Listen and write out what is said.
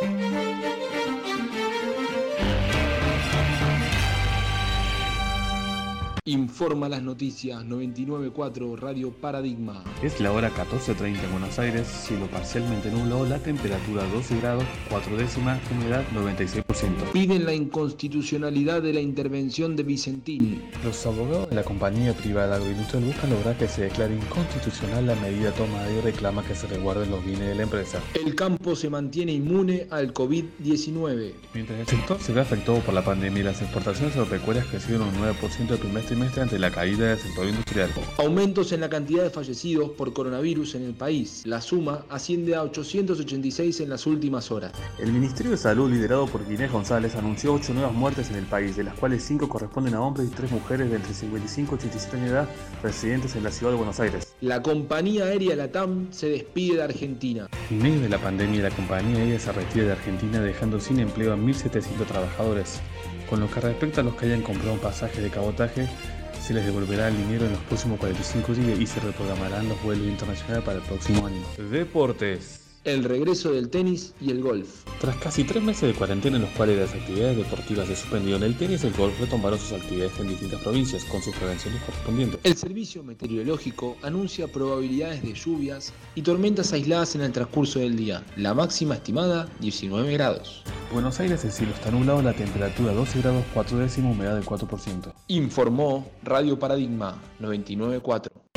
Música Informa las noticias 994 Radio Paradigma. Es la hora 14.30 en Buenos Aires, cielo parcialmente nublado, la temperatura 12 grados, 4 décimas, humedad 96%. Piden la inconstitucionalidad de la intervención de Vicentín. Los abogados de la compañía privada agroindustrial buscan lograr que se declare inconstitucional la medida tomada y reclama que se resguarden los bienes de la empresa. El campo se mantiene inmune al COVID-19. Mientras el sector se ve afectado por la pandemia las exportaciones agropecuarias crecieron un 9% el primer trimestre ante la caída del sector industrial. Aumentos en la cantidad de fallecidos por coronavirus en el país. La suma asciende a 886 en las últimas horas. El Ministerio de Salud, liderado por Guinés González, anunció 8 nuevas muertes en el país, de las cuales 5 corresponden a hombres y 3 mujeres de entre 55 y 87 años de edad, residentes en la ciudad de Buenos Aires. La compañía aérea LATAM se despide de Argentina. En medio de la pandemia, la compañía aérea se retira de Argentina dejando sin empleo a 1.700 trabajadores. Con lo que respecta a los que hayan comprado un pasaje de cabotaje, se les devolverá el dinero en los próximos 45 días y se reprogramarán los vuelos internacionales para el próximo año. Deportes. El regreso del tenis y el golf. Tras casi tres meses de cuarentena en los cuales las actividades deportivas se suspendieron, el tenis y el golf retomaron sus actividades en distintas provincias con sus prevenciones correspondientes. El servicio meteorológico anuncia probabilidades de lluvias y tormentas aisladas en el transcurso del día. La máxima estimada 19 grados. Buenos Aires el cielo está nublado, la temperatura 12 grados 4 décimos, humedad del 4%. Informó Radio Paradigma 994.